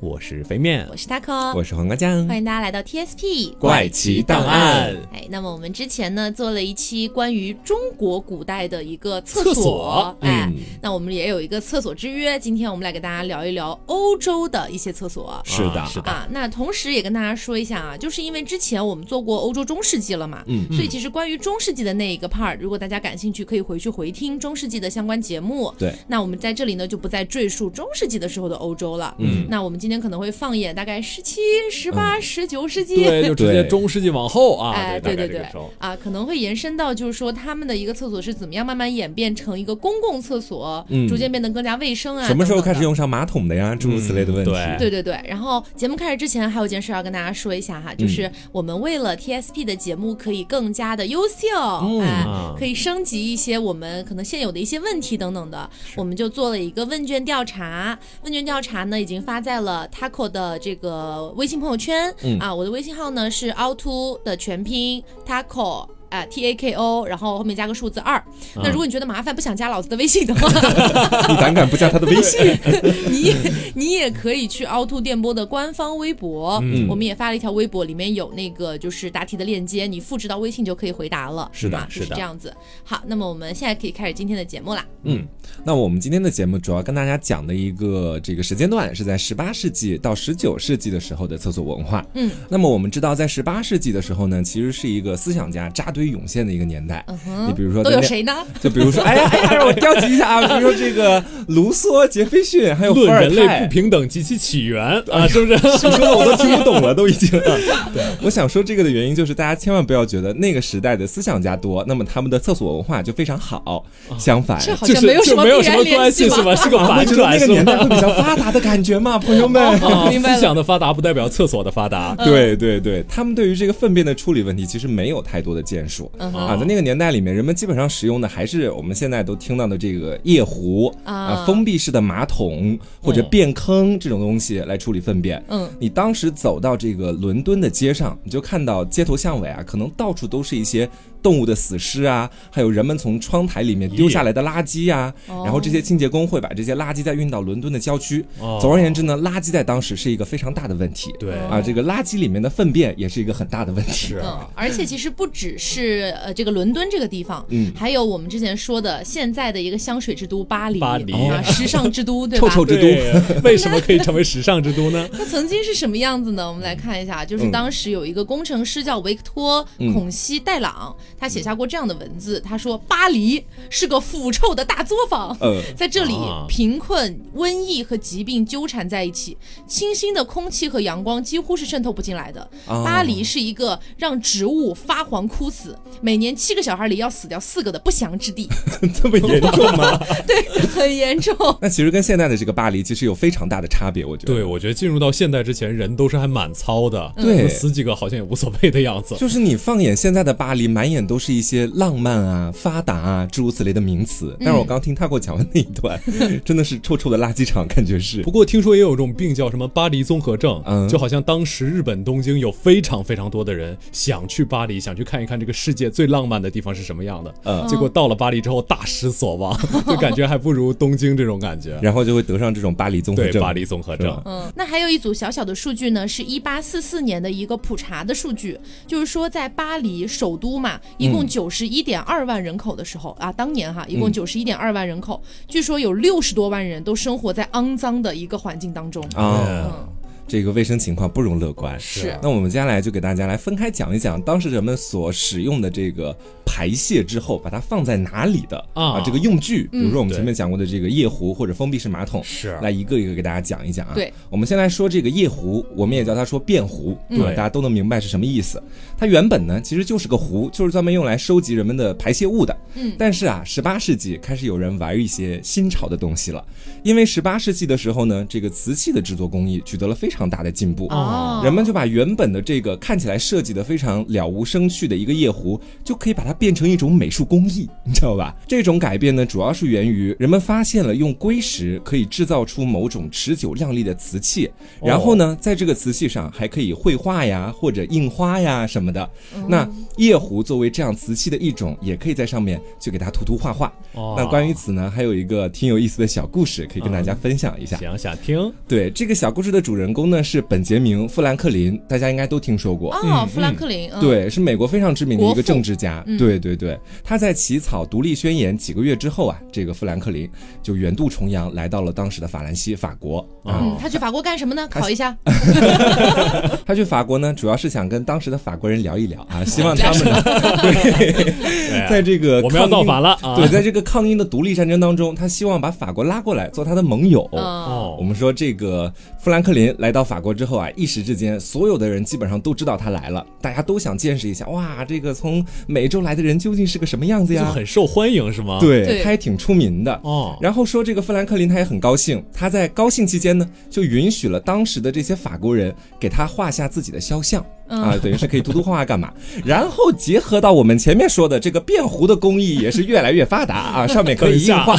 我是肥面，我是 taco，我是黄瓜酱，欢迎大家来到 TSP 怪奇档案。哎，那么我们之前呢做了一期关于中国古代的一个厕厕所哎，嗯那我们也有一个厕所之约，今天我们来给大家聊一聊欧洲的一些厕所。是的，啊是的啊，那同时也跟大家说一下啊，就是因为之前我们做过欧洲中世纪了嘛，嗯所以其实关于中世纪的那一个 part，如果大家感兴趣，可以回去回听中世纪的相关节目。对，那我们在这里呢就不再赘述中世纪的时候的欧洲了。嗯，那我们今天可能会放眼大概十七、十八、十九世纪。对，就直接中世纪往后啊，哎，对对对啊，可能会延伸到就是说他们的一个厕所是怎么样慢慢演变成一个公共厕所，嗯逐渐变得更加卫生啊。什么时候开始用上马桶的呀？诸如此类的问题。嗯对对对，然后节目开始之前还有件事要跟大家说一下哈，嗯就是我们为了 TSP 的节目可以更加的优秀，嗯哎啊，可以升级一些我们可能现有的一些问题等等的，我们就做了一个问卷调查。问卷调查呢已经发在了 Taco 的这个微信朋友圈、嗯啊，我的微信号呢是凹凸的全拼 Taco。啊，T A K O，然后后面加个数字二。那如果你觉得麻烦，不想加老子的微信的话，你胆敢不加他的微信？你也你也可以去凹凸电波的官方微博，嗯我们也发了一条微博，里面有那个就是答题的链接，你复制到微信就可以回答了。是的是是的这样子。好，那么我们现在可以开始今天的节目啦。嗯，那我们今天的节目主要跟大家讲的一个这个时间段是在十八世纪到十九世纪的时候的厕所文化。嗯，那么我们知道，在十八世纪的时候呢，其实是一个思想家扎堆涌现的一个年代。嗯哼，你比如说都有谁呢？就比如说，哎呀哎呀，我调集一下啊，比如说这个卢梭、杰斐逊，还有伏尔论人类泰不。平等及其起源啊，是不是？你说的我都听不懂了，都已经。对，我想说这个的原因就是，大家千万不要觉得那个时代的思想家多，那么他们的厕所文化就非常好。相反，这好就是像没有什就没有什么关系是吧？是个啊，反转那个？年代会比较发达的感觉嘛，朋友们。思想的发达不代表厕所的发达。对对对，他们对于这个粪便的处理问题其实没有太多的建树。啊，在那个年代里面，人们基本上使用的还是我们现在都听到的这个夜壶啊啊，封闭式的马桶或者便坑这种东西来处理粪便。嗯，你当时走到这个伦敦的街上，你就看到街头巷尾啊，可能到处都是一些动物的死尸啊，还有人们从窗台里面丢下来的垃圾呀、哦。然后这些清洁工会把这些垃圾再运到伦敦的郊区。哦。总而言之呢，垃圾在当时是一个非常大的问题。对。啊，这个垃圾里面的粪便也是一个很大的问题。是嗯，而且其实不只是呃这个伦敦这个地方，嗯。还有我们之前说的现在的一个香水之都巴黎，巴黎。啊，时尚之都，对吧？臭臭之都。对，为什么可以成为时尚之都呢？它曾经是什么样子呢？我们来看一下，就是嗯。当时有一个工程师叫维克托·孔西戴朗，他写下过这样的文字，他说：“巴黎是个腐臭的大作坊，呃，在这里啊，贫困、瘟疫和疾病纠缠在一起，清新的空气和阳光几乎是渗透不进来的。啊巴黎是一个让植物发黄枯死，每年七个小孩里要死掉四个的不祥之地，这么严重吗？对很严重。那其实跟现在的这个巴黎其实有非常大的差别，我觉得。对，我觉得进入到现代之前，人都是还蛮糙的，对死几个好像也无所谓的样子。就是你放眼现在的巴黎，满眼都是一些浪漫啊、发达啊诸如此类的名词。但是我刚听他给我讲完那一段，真的是臭臭的垃圾场，感觉是不。过听说也有种病叫什么巴黎综合症，嗯就好像当时日本东京有非常非常多的人想去巴黎，想去看一看这个世界最浪漫的地方是什么样的，嗯结果到了巴黎之后大失所望，就感觉还不如东京这种感觉。然后就会得上这种巴黎综合症。对巴黎综合症，嗯，那还有一组小小的数据呢，是一八四四年的一个普查的数据，就是说在巴黎首都嘛，一共九十一点二万人口的时候、啊，当年哈，一共嗯九十一点二万人口，据说有六十多万人都生活在肮脏的一个环境当中。啊。嗯，这个卫生情况不容乐观。是。那我们接下来就给大家来分开讲一讲当时人们所使用的这个排泄之后把它放在哪里的啊。这个用具，比如说我们前面讲过的这个夜壶或者封闭式马桶，是来一个一个给大家讲一讲啊。对，我们先来说这个夜壶，我们也叫它说便壶，嗯。对。吧大家都能明白是什么意思。它原本呢其实就是个壶，就是专门用来收集人们的排泄物的。嗯。但是啊，十八世纪开始有人玩一些新潮的东西了，因为十八世纪的时候呢，这个瓷器的制作工艺取得了非常常大的进步。哦，人们就把原本的这个看起来设计的非常了无生趣的一个夜壶，就可以把它变成一种美术工艺，你知道吧？这种改变呢，主要是源于人们发现了用硅石可以制造出某种持久亮丽的瓷器，然后呢，在这个瓷器上还可以绘画呀，或者印花呀什么的。那夜壶作为这样瓷器的一种，也可以在上面去给它涂涂画画。哦那关于此呢，还有一个挺有意思的小故事，可以跟大家分享一下。想想听，对，这个小故事的主人公呢是本杰明·富兰克林，大家应该都听说过。哦，富兰克林，嗯，对，是美国非常知名的一个政治家。嗯对对对，他在起草独立宣言几个月之后啊，这个富兰克林就远渡重洋来到了当时的法兰西，法国啊。嗯，他去法国干什么呢？考一下，他去法国呢，主要是想跟当时的法国人聊一聊啊，希望他们呢，在这个我们要造反了啊！对，在这个抗英的独立战争当中，他希望把法国拉过来做他的盟友。嗯，哦我们说这个富兰克林来到法国之后啊，一时之间，所有的人基本上都知道他来了，大家都想见识一下，哇，这个从美洲来的人究竟是个什么样子呀就呀？很受欢迎是吗？，对，对他也挺出名的。哦，然后说这个富兰克林他也很高兴，他在高兴期间呢，就允许了当时的这些法国人给他画下自己的肖像。嗯啊，等于是可以涂涂画画干嘛？然后结合到我们前面说的这个变壶的工艺也是越来越发达啊，上面可以 印画，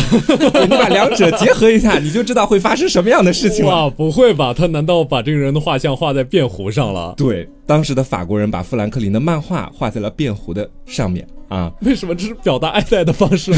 你把两者结合一下，你就知道会发生什么样的事情了。哇，不会吧？他难道把这个人的画像画在便壶上了？对，当时的法国人把富兰克林的漫画画在了便壶的上面啊，为什么这是表达爱戴的方式吗？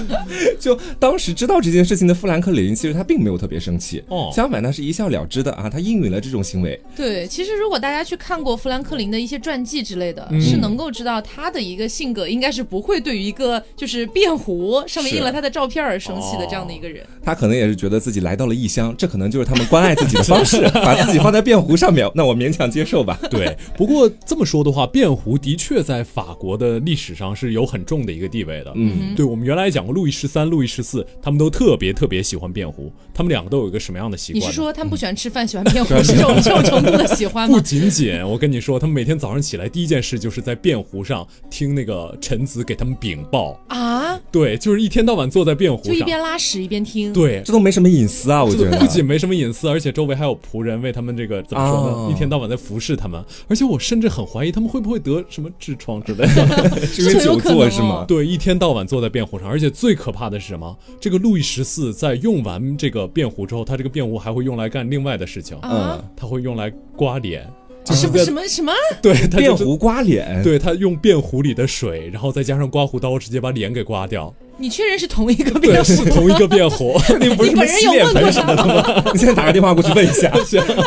就当时知道这件事情的富兰克林，其实他并没有特别生气，哦相反他是一笑了之的啊，他应允了这种行为。对，其实如果大家去看过富兰克林的一些传记之类的，嗯是能够知道他的一个性格应该是不会对于一个就是便壶上面印了他的照片而生气的这样的一个人。他可能也是觉得自己来到了异乡，这可能就是他们关爱自己的方式，把自己放在便壶上面，那我勉强接受吧。对，不过这么说的话，便壶的确在法国的历史上是有很重的一个地位的。嗯，对，我们原来讲过，路易十三、路易十四，他们都特别特别喜欢便壶。他们两个都有一个什么样的习惯你？是说他们不喜欢吃饭，喜欢 便壶是这种这种程度的喜欢吗不？仅仅，我跟你说，他们每天早上起来第一件事就是在便壶上听那个臣子给他们禀报。啊，对，就是一天到晚坐在便壶就一。边拉屎一边听。对，这都没什么隐私啊，我觉得。不仅没什么隐私，而且周围还有仆人为他们这个怎么说呢？哦一天到晚在服侍他们，而且我甚至很怀疑他们会不会得什么痔疮之类的。因为久坐是吗？对，一天到晚坐在便壶上，而且最可怕的是什么？这个路易十四在用完这个便壶之后，他这个便壶还会用来干另外的事情，嗯，他会用来刮脸，就什么是在什么什么？对他就是便壶刮脸，对他用便壶里的水，然后再加上刮胡刀，直接把脸给刮掉。你确认是同一个 对，是同一个变壶。肯定不是什么洗脸盆什么的吗？你现在打个电话过去问一下，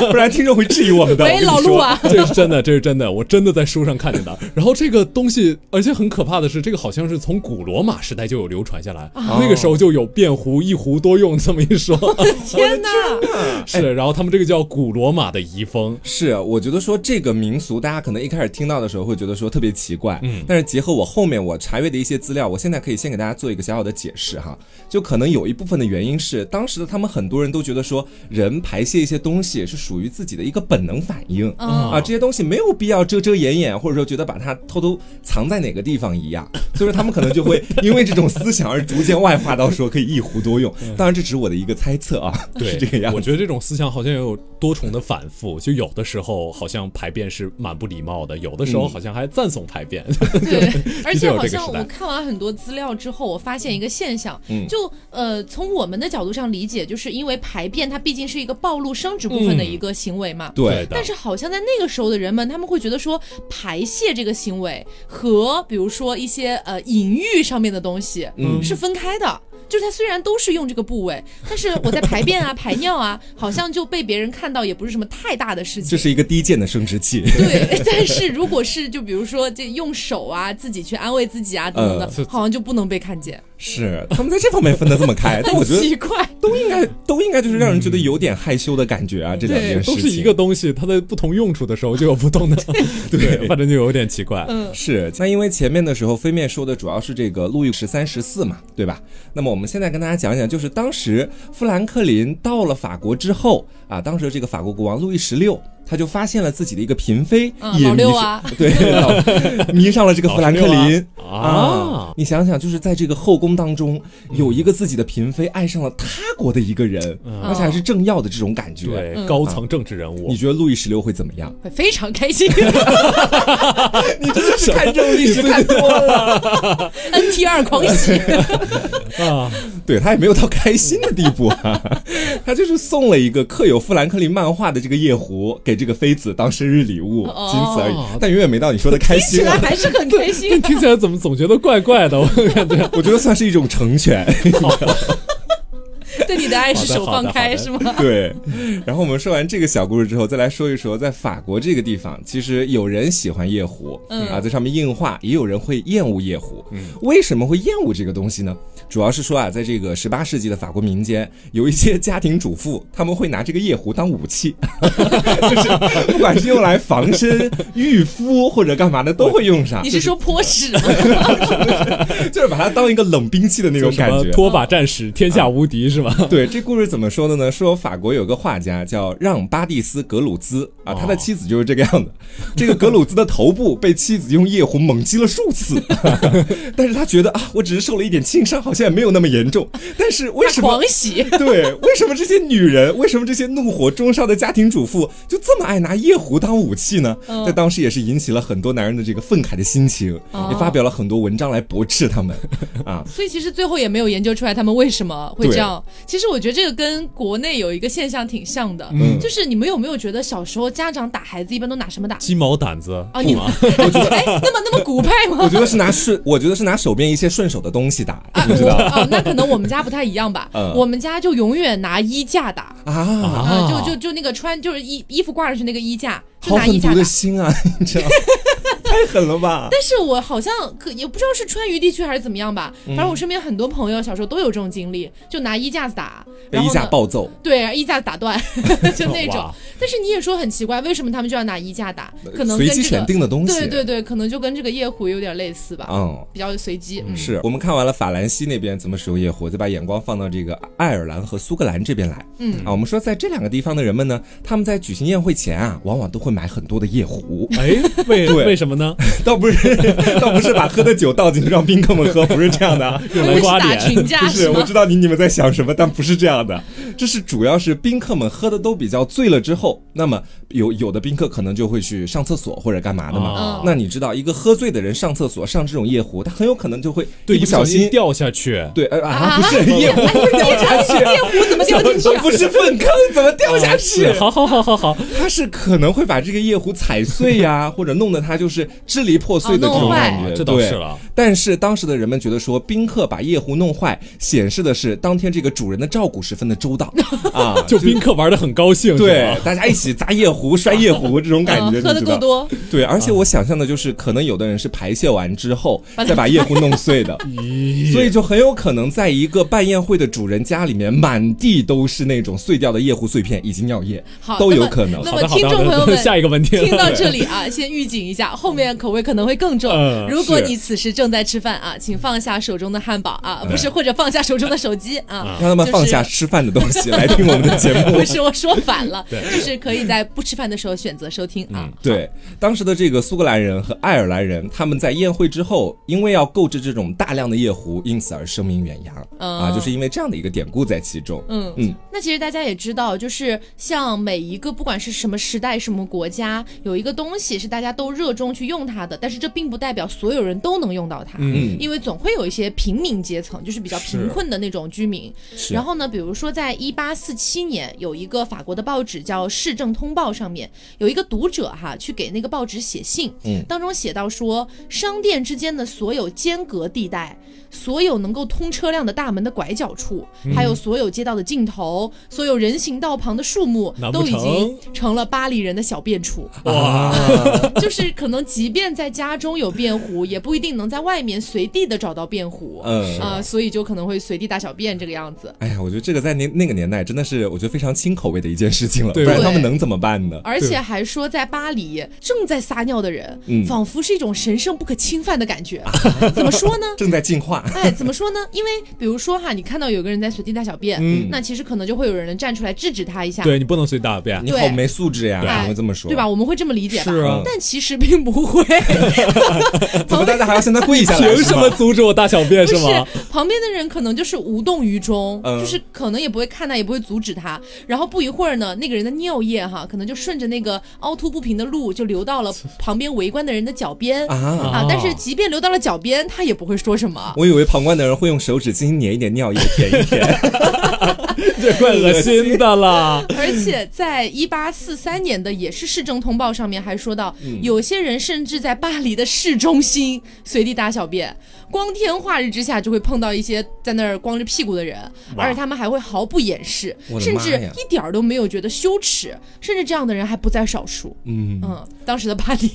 不然听众会质疑我们的。喂，我跟你说，老陆啊，这是真的，这是真的，我真的在书上看见的。然后这个东西，而且很可怕的是，这个好像是从古罗马时代就有流传下来，那个时候就有变壶一壶多用这么一说。天哪！是，然后他们这个叫古罗马的遗风。是，我觉得说这个民俗，大家可能一开始听到的时候会觉得说特别奇怪，嗯但是结合我后面我查阅的一些资料，我现在可以先给大家做一个小小的解释哈。就可能有一部分的原因是，当时的他们很多人都觉得说，人排泄一些东西是属于自己的一个本能反应。嗯啊，这些东西没有必要遮遮掩掩，或者说觉得把它偷偷藏在哪个地方一样，所以说他们可能就会 因为这种思想而逐渐外化到说可以一壶多用。当然，这只是我的一个猜测啊，对，是这个样子。我觉得这种思想好像也有多重的反复，就有的时候好像排便是蛮不礼貌的，有的时候好像还赞颂排便。对，而且有好像我看完很多资料之后，我发现一个现象，嗯就呃，从我们的角度上理解，就是因为排便它毕竟是一个暴露生殖部分的一个行为嘛。对但是好像在那个时候的人们，他们会觉得说排泄这个行为和比如说一些呃隐喻上面的东西，嗯是分开的。就是它虽然都是用这个部位，但是我在排便啊、排尿啊，好像就被别人看到也不是什么太大的事情。这是一个低贱的生殖器。对，但是如果是就比如说这用手啊，自己去安慰自己啊等等的，嗯好像就不能被看见，是，他们在这方面分得这么开，但我觉得 奇怪。都应该都应该就是让人觉得有点害羞的感觉啊，这两件事情都是一个东西，它在不同用处的时候就有不同的，对，反正就有点奇怪。嗯，是，那因为前面的时候飞面说的主要是这个路易十三、十四嘛，对吧？那么我们现在跟大家讲讲，就是当时富兰克林到了法国之后啊，当时这个法国国王路易十六。他就发现了自己的一个嫔妃嗯也迷上老六啊。对，迷上了这个富兰克林。啊你想想，就是在这个后宫当中，有一个自己的嫔妃爱上了他国的一个人，而且还是政要的这种感觉。对，高层政治人物。你，觉得路易十六会怎么样？会非常开心。你真的是看这种历史看多了。，NTR 狂喜。啊，对他也没有到开心的地步啊，他就是送了一个刻有富兰克林漫画的这个夜壶给这个妃子当生日礼物，哦仅此而已。但远远没到你说的开起心啊。来还是很开心但。听起来怎么总觉得怪怪的？我感觉 我觉得算是一种成全。对你的爱是手放开是吗？对，然后我们说完这个小故事之后，再来说一说，在法国这个地方，其实有人喜欢夜壶，嗯啊，在上面印画，也有人会厌恶夜壶。为什么会厌恶这个东西呢？主要是说啊，在这个十八世纪的法国民间，有一些家庭主妇，他们会拿这个夜壶当武器，就是不管是用来防身、御夫或者干嘛的，都会用上你，是说泼屎吗？就是把它当一个冷兵器的那种感觉。拖把战士天下无敌是吧？对，这故事怎么说的呢？说法国有个画家叫让巴蒂斯·格鲁兹啊，他的妻子就是这个样子。这个格鲁兹的头部被妻子用夜壶猛击了数次，但是他觉得啊，我只是受了一点轻伤，好像也没有那么严重。但是为什么狂？喜。对，为什么这些女人，为什么这些怒火中烧的家庭主妇就这么爱拿夜壶当武器呢？嗯在当时也是引起了很多男人的这个愤慨的心情，哦也发表了很多文章来驳斥他们啊。所以其实最后也没有研究出来他们为什么会这样。其实我觉得这个跟国内有一个现象挺像的，嗯就是你们有没有觉得小时候家长打孩子一般都拿什么打？鸡毛掸子啊，你们哎，那么那么古派吗？我觉得是拿顺，我觉得是拿手边一些顺手的东西打，你知道啊，那可能我们家不太一样吧。嗯我们家就永远拿衣架打。啊？啊，就就就那个穿就是衣衣服挂上去那个衣架，就好狠毒的拿衣架打。心啊！你知道，太狠了吧？但是我好像可也不知道是川渝地区还是怎么样吧，嗯反正我身边很多朋友小时候都有这种经历，就拿衣架子打，被衣架然后暴揍，对，衣架子打断，就那种。但是你也说很奇怪，为什么他们就要拿衣架打？可能随机选跟这个定的东西。对对对，可能就跟这个夜壶有点类似吧，嗯。比较随机。嗯，是我们看完了法兰西那边怎么使用夜壶，再把眼光放到这个爱尔兰和苏格兰这边来。嗯啊，我们说在这两个地方的人们呢，他们在举行宴会前啊，往往都会买很多的夜壶，哎，为 对为什么呢？倒不是 倒不是把喝的酒倒进去让宾客们喝，不是这样的啊。不是打来刮脸。群架不是，我？知道你你们在想什么，但不是这样的。这是主要是宾客们喝的都比较醉了之后，那么有有的宾客可能就会去上厕所或者干嘛的嘛。啊那你知道，一个喝醉的人上厕所上这种夜壶，他很有可能就会对，一不小心。掉下去。对，呃啊，啊不是夜壶会掉下去，夜壶怎么掉进去啊？不是粪坑怎么掉下去？是好好好好好，他是可能会把这个夜壶踩碎呀，或者弄得它就是支离破碎的这种感觉。这倒对是了。但是当时的人们觉得说，宾客把夜壶弄坏，显示的是当天这个主人的照顾十分的周到 啊，就宾客玩的很高兴，对，大家一起砸夜壶、摔夜壶这种感觉，嗯喝的你知道？够多，对，而且我想象的就是，可能有的人是排泄完之后 再把夜壶弄碎的，所以就很有可能在一个办宴会的主人家里面，满地都是那种碎掉的夜壶碎片以及尿液，都有可能。那么好的好的听众朋友们下一个问题了听到这里啊，先预警一下，后面口味可能会更重。嗯如果你此时正在吃饭啊，请放下手中的汉堡啊，不是，或者放下手中的手机啊，让他们放下吃饭的东西来听我们的节目。不。是我说反了，就是可以在不吃饭的时候选择收听啊。对，当时的这个苏格兰人和爱尔兰人，他们在宴会之后，因为要购置这种大量的夜壶，因此而声名远扬、嗯。啊，就是因为这样的一个典故在其中。嗯。嗯，那其实大家也知道，就是像每一个不管是什么时代、什么国家，有一个东西是大家都热衷去用它的，但是这并不代表所有人都能用到它，嗯因为总会有一些平民阶层，就是比较贫困的那种居民。然后呢，比如说在一八四七年，有一个法国的报纸叫《市政通报》，上面有一个读者哈去给那个报纸写信，嗯当中写到说，商店之间的所有间隔地带。所有能够通车辆的大门的拐角处，嗯还有所有街道的尽头，所有人行道旁的树木，都已经成成了巴黎人的小便处。哇，就是可能即便在家中有便壶，也不一定能在外面随地的找到便壶。嗯啊、所以就可能会随地大小便这个样子。哎呀，我觉得这个在那那那个年代真的是我觉得非常清口味的一件事情了，不对然他们能怎么办呢？而且还说，在巴黎正在撒尿的人，嗯仿佛是一种神圣不可侵犯的感觉。怎么说呢？正在进化，哎，怎么说呢？因为比如说哈，你看到有个人在随地大小便，嗯那其实可能就会有人站出来制止他一下，对你不能随地大小便你。好没素质呀，对怎么会这么说？对吧？？我们会这么理解吧？是啊但其实并不会。怎么大家还要向他跪下来？凭什么？阻止我大小便不是吗？旁边的人可能就是无动于衷，嗯就是可能也不会看他，也不会阻止他。然后不一会儿呢，那个人的尿液哈，可能就顺着那个凹凸不平的路就流到了旁边围观的人的脚边啊！啊。但是即便流到了脚边，他也不会说什么。我以为旁观的人会用手指轻轻捻一点尿液，舔一舔。这怪恶心的啦。而且在一八四三年的也是市政通报上面还说到，有些人甚至在巴黎的市中心随地大小便，光天化日之下就会碰到一些在那儿光着屁股的人，而且他们还会毫不掩饰，甚至一点儿都没有觉得羞耻，甚至这样的人还不在少数。嗯，嗯，当时的巴黎，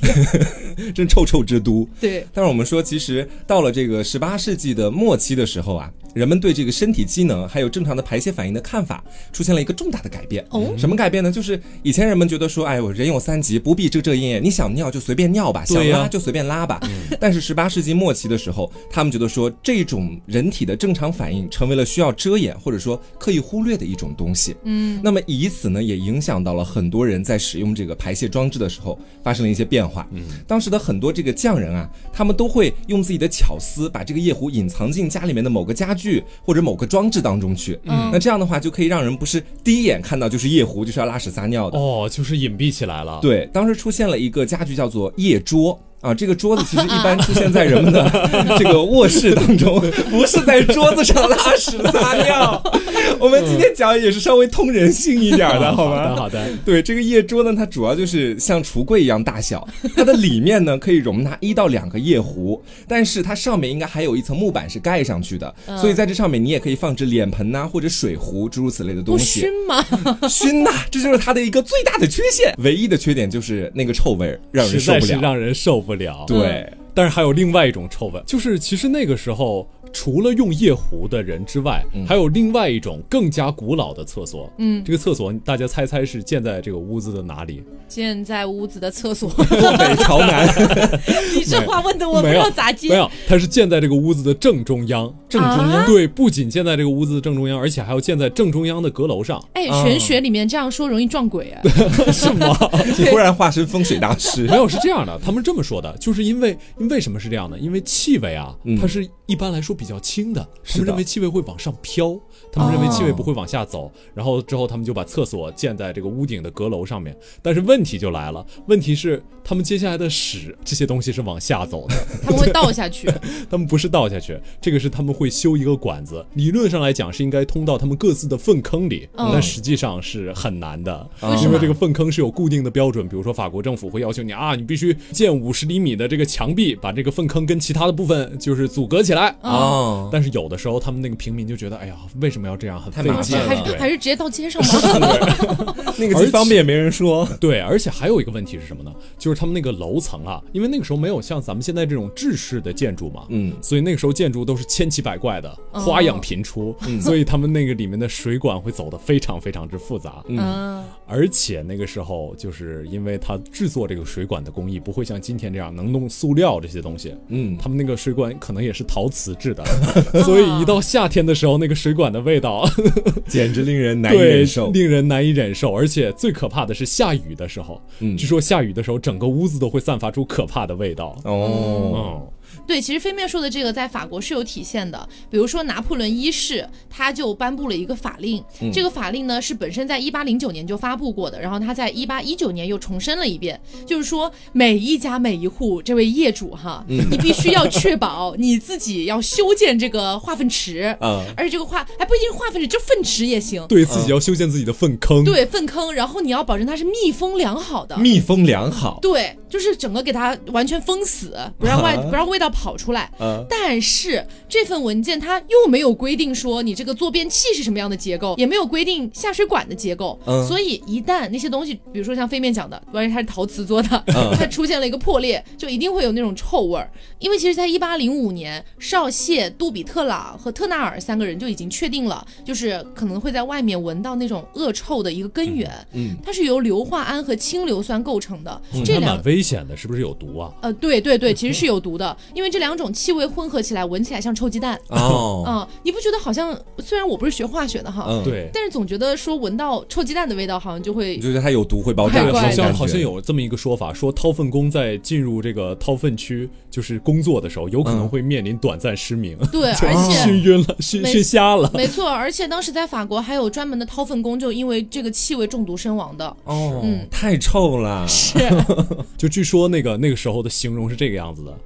真臭臭之都。对，但是我们说，其实到了这个十八世纪的末期的时候啊，人们对这个身体机能还有正常的排泄反应的看法出现了一个重大的改变。哦什么改变呢？就是以前人们觉得说，哎，我人有三急，不必遮遮掩掩，你想尿就随便尿吧，想拉就随便拉吧。但是十八世纪末期的时候，他们觉得说，这种人体的正常反应成为了需要遮掩或者说刻意忽略的一种东西。嗯，那么以此呢，也影响到了很多人在使用这个排泄装置的时候发生了一些变化。嗯，当时的很多这个匠人啊，他们都会用自己的巧思把这个夜壶隐藏进家里面的某个家具或者某个装置当中去。嗯那这样的话就可以让人不是第一眼看到就是夜壶就是要拉屎撒尿的。哦，就是隐蔽起来了。对，当时出现了一个家具叫做夜桌。啊，这个桌子 其实一般出现在人们的这个卧室当中，不是在桌子上拉屎撒尿。我们今天讲也是稍微通人性一点的，好吗？好的，好的。对，这个夜桌呢，它主要就是像橱柜一样大小，它的里面呢可以容纳一到两个夜壶，但是它上面应该还有一层木板是盖上去的，嗯所以在这上面你也可以放置脸盆呐、或者水壶诸如此类的东不西。熏吗？熏呐、这就是它的一个最大的缺陷，唯一的缺点就是那个臭味儿让人受不了。是让人受不了。对，但是还有另外一种臭味，就是其实那个时候除了用夜壶的人之外，还有另外一种更加古老的厕所。嗯，这个厕所大家猜猜是建在这个屋子的哪里？建在屋子的厕所，坐北朝南，你这话问的我不没有知道咋接。没有，它是建在这个屋子的正中央。正中央。啊对，不仅建在这个屋子的正中央，而且还要建在正中央的阁楼上。哎，啊玄学里面这样说容易撞鬼啊。是吗？你忽然化身风水大师没，有，是这样的，他们这么说的，就是因为因为为什么是这样呢？因为气味啊，嗯它是一般来说比较轻的，他是的。们认为气味会往上飘，他们认为气味不会往下走，然后之后他们就把厕所建在这个屋顶的阁楼上面。但是问题就来了，问题是他们接下来的屎这些东西是往下走的，他们会倒下去。他们不是倒下去，这个是他们会修一个管子，理论上来讲是应该通到他们各自的粪坑里，嗯但实际上是很难的，因为这个粪坑是有固定的标准，比如说法国政府会要求你啊，你必须建五十厘米的这个墙壁，把这个粪坑跟其他的部分就是阻隔起来。哦，但是有的时候，他们那个平民就觉得，哎呀，为什么要这样，很费太麻劲烦了还是还是直接到街上吗？那个既方便也没人说。对，而且还有一个问题是什么呢？就是他们那个楼层啊，因为那个时候没有像咱们现在这种制式的建筑嘛，嗯，所以那个时候建筑都是千奇百怪的，花样频出，所以他们那个里面的水管会走得非常非常之复杂。嗯，而且那个时候，就是因为它制作这个水管的工艺不会像今天这样能弄塑料这些东西，嗯，他们那个水管可能也是陶瓷制的，所以一到夏天的时候，那个水管的味道 简直令人难以忍受。令人难以忍受。而且最可怕的是下雨的时候，嗯据说下雨的时候，整个屋子都会散发出可怕的味道。哦，嗯，对，其实飞面说的这个在法国是有体现的。比如说拿破仑一世，他就颁布了一个法令，这个法令呢是本身在一八零九年就发布过的，然后他在一八一九年又重申了一遍，就是说每一家每一户这位业主哈，你必须要确保 你自己要修建这个化粪池，啊，而且这个化还不一定是化粪池，就粪池也行。对自己要修建自己的粪坑。对粪坑，然后你要保证它是密封良好的。密封良好。对，就是整个给它完全封死，不让外不让味道跑出来。嗯但是这份文件它又没有规定说你这个坐便器是什么样的结构，也没有规定下水管的结构。嗯所以一旦那些东西，比如说像飞面讲的，万一它是陶瓷做的，嗯 它出现了一个破裂，就一定会有那种臭味儿。因为其实，在一八零五年，少谢、杜比特朗和特纳尔三个人就已经确定了，就是可能会在外面闻到那种恶臭的一个根源。嗯，它是由硫化铵和氢硫酸构成的。这两这蛮危险的，是不是有毒啊？呃，对对对，其实是有毒的，因为这两种气味混合起来，闻起来像臭鸡蛋。哦，嗯，你不觉得好像？虽然我不是学化学的哈，嗯，，对，但是总觉得说闻到臭鸡蛋的味道，好像就会你就觉得它有毒会爆炸好像好像有这么一个说法，说掏粪工在进入这个掏粪区就是工作的时候，有可能嗯会面临短暂失明，对，而且熏晕了，熏熏瞎了。没错，而且当时在法国还有专门的掏粪工，就因为这个气味中毒身亡的。哦，嗯太臭了，是，就据说那个那个时候的形容是这个样子的：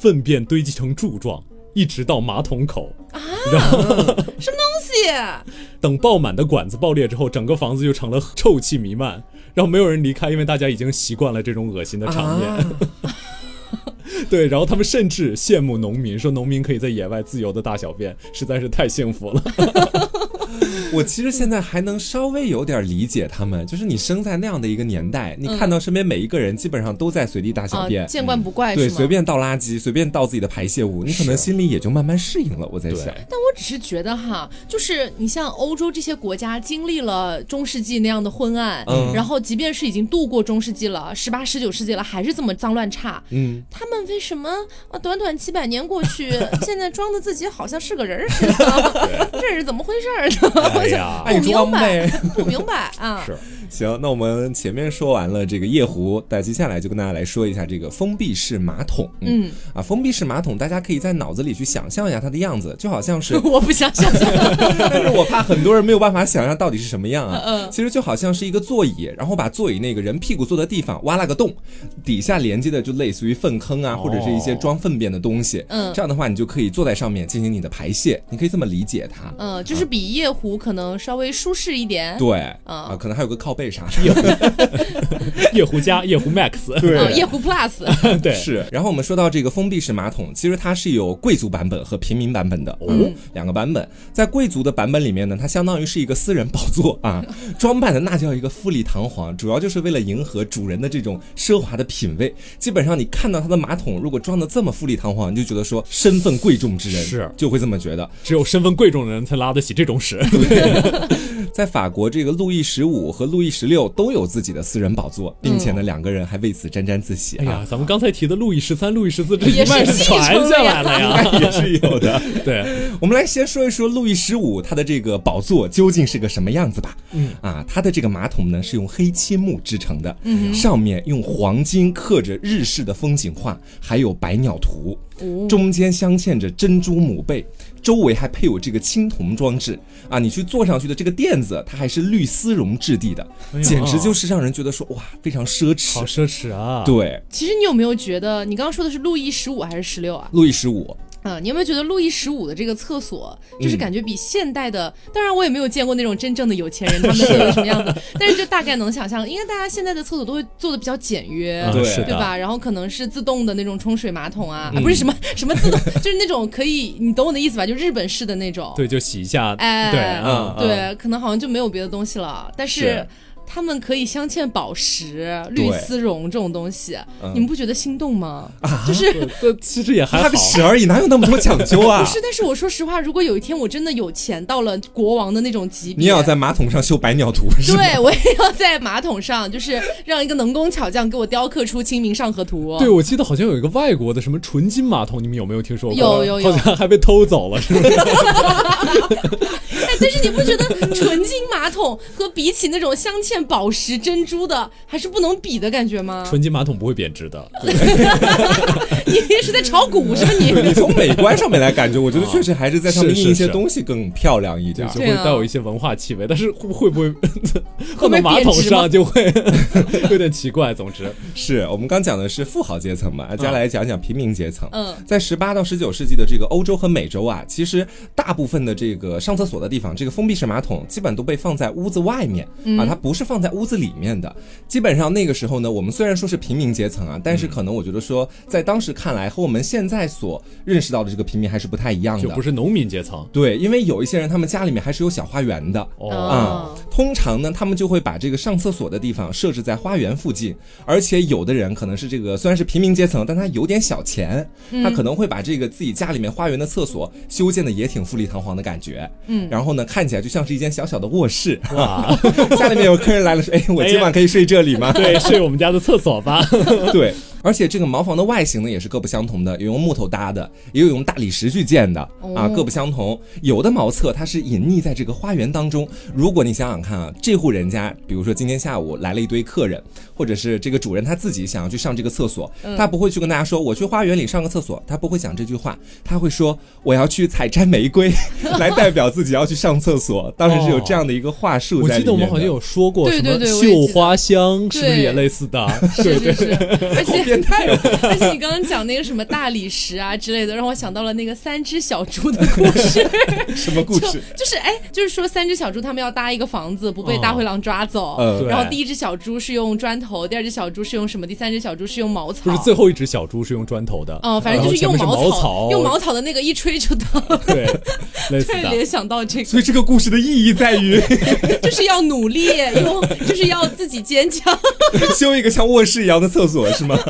粪便堆积成柱状，一直到马桶口，啊然后东西等爆满的管子爆裂之后，整个房子就成了臭气弥漫，然后没有人离开，因为大家已经习惯了这种恶心的场面。啊 对，然后他们甚至羡慕农民，说农民可以在野外自由的大小便，实在是太幸福了。我其实现在还能稍微有点理解他们，就是你生在那样的一个年代，你看到身边每一个人基本上都在随地大小啊便，，见惯不怪对，是吗？随便倒垃圾，随便倒自己的排泄物，你可能心里也就慢慢适应了。我在想，但我只是觉得哈，就是你像欧洲这些国家经历了中世纪那样的昏暗，嗯然后即便是已经度过中世纪了，十八、十九世纪了，还是这么脏乱差。嗯，他们为什么啊？短短几百年过去，现在装的自己好像是个人似的，这是怎么回事儿呢？哎呀 不明白。，不明白啊！是行，那我们前面说完了这个夜壶，那接下来就跟大家来说一下这个封闭式马桶。嗯，啊，封闭式马桶，大家可以在脑子里去想象一下它的样子，就好像是 我不想想象。但是我怕很多人没有办法想象到底是什么样啊。嗯其实就好像是一个座椅，然后把座椅那个人屁股坐的地方挖了个洞，底下连接的就类似于粪坑啊，哦或者是一些装粪便的东西。嗯这样的话你就可以坐在上面进行你的排泄，你可以这么理解它。嗯，就是比夜壶可能稍微舒适一点。对嗯啊，可能还有个靠背啥的。夜壶 加夜壶 Max，对，夜壶 Plus。对，是，然后我们说到这个封闭式马桶，其实它是有贵族版本和平民版本的哦，两个版本。在贵族的版本里面呢，它相当于是一个私人宝座啊，装扮的那叫一个富丽堂皇，主要就是为了迎合主人的这种奢华的品味。基本上你看到它的马桶如果装的这么富丽堂皇，你就觉得说身份贵重之人是就会这么觉得。只有身份贵重的人才拉得起这种屎。在法国，这个路易十五和路易十六都有自己的私人宝座，并且呢，两个人还为此沾沾自喜啊。哎呀，咱们刚才提的路易十三、路易十四 这一脉是传下来了呀。也是有的。对，我们来先说一说路易十五他的这个宝座究竟是个什么样子吧。嗯啊，他的这个马桶呢是用黑漆木制成的，嗯上面用黄金刻着日式的风景画，还有百鸟图，哦中间镶嵌着珍珠母贝，周围还配有这个青铜装置。啊，你去坐上去的这个垫子，它还是绿丝绒质地的，哎简直就是让人觉得说哇，非常奢侈。好奢侈啊。对，其实你有没有觉得，你刚刚说的是路易十五还是十六啊？路易十五，嗯，你有没有觉得路易十五的这个厕所，就是嗯感觉比现代的，当然我也没有见过那种真正的有钱人他们 的厕所什么样子，但是就大概能想象，应该大家现在的厕所都会做的比较简约。啊对，对吧？然后可能是自动的那种冲水马桶啊，不是什么什么自动，就是那种可以，你懂我的意思吧？就日本式的那种。对，就洗一下。哎对，嗯嗯，对，可能好像就没有别的东西了，但是是他们可以镶嵌宝石、绿丝绒这种东西，嗯你们不觉得心动吗？就是对其实也还好。屎而已，哪有那么多讲究啊？不是，但是我说实话，如果有一天我真的有钱到了国王的那种级别，你也要在马桶上绣百鸟图，是？对我也要在马桶上，就是让一个能工巧匠给我雕刻出《清明上河图》。对，我记得好像有一个外国的什么纯金马桶，你们有没有听说过？有有有好像还被偷走了，是吗？哎，但是你不觉得纯金马桶和比起那种镶嵌宝石、珍珠的，还是不能比的感觉吗？纯金马桶不会贬值的。你是在炒股是吧你？你从美观上面来感觉，我觉得确实还是在上面印一些东西更漂亮一点。就会带有一些文化气味，但是会会不会放不会到马桶上就会有点奇怪。总之，是我们刚讲的是富豪阶层嘛，接下来讲讲平民阶层。嗯在十八到十九世纪的这个欧洲和美洲啊，其实大部分的这个上厕所的地方，这个封闭式马桶基本都被放在屋子外面、啊，它不是放在屋子里面的。基本上那个时候呢，我们虽然说是平民阶层啊，但是可能我觉得说，在当时看来和我们现在所认识到的这个平民还是不太一样的。就不是农民阶层。对，因为有一些人他们家里面还是有小花园的。哦，啊、通常呢，他们就会把这个上厕所的地方设置在花园附近，而且有的人可能是这个虽然是平民阶层，但他有点小钱，他可能会把这个自己家里面花园的厕所修建的也挺富丽堂皇的感觉，嗯，然后呢，看起来就像是一间小小的卧室，哇，家里面有客人来了说，哎，我今晚可以睡这里吗？对，睡我们家的厕所吧。对，而且这个茅房的外形呢也是各不相同的，有用木头搭的，也有用大理石去建的啊，哦各不相同。有的茅厕它是隐匿在这个花园当中。如果你想想看啊，这户人家，比如说今天下午来了一堆客人，或者是这个主人他自己想要去上这个厕所，他不会去跟大家说我去花园里上个厕所，他不会讲这句话，他会说我要去采摘玫瑰，来代表自己要去上厕所。当时是有这样的一个话术我记在里面的。得我们好像有说过什么对对对绣花香，是不是也类似的？是是是，而且变态哦！而且你刚刚讲那个什么大理石啊之类的，让我想到了那个三只小猪的故事。什么故事？就是哎，就是说三只小猪他们要搭一个房子，不被大灰狼抓走。嗯然后第一只小猪是用砖头，第二只小猪是用什么？第三只小猪是用茅草。不是最后一只小猪是用砖头的，哦，反正就是用茅草，用茅草的那个一吹就倒。对，类似的。对联想到这个，所以这个故事的意义在于就是要努力，用就是要自己坚强。修一个像卧室一样的厕所是吗？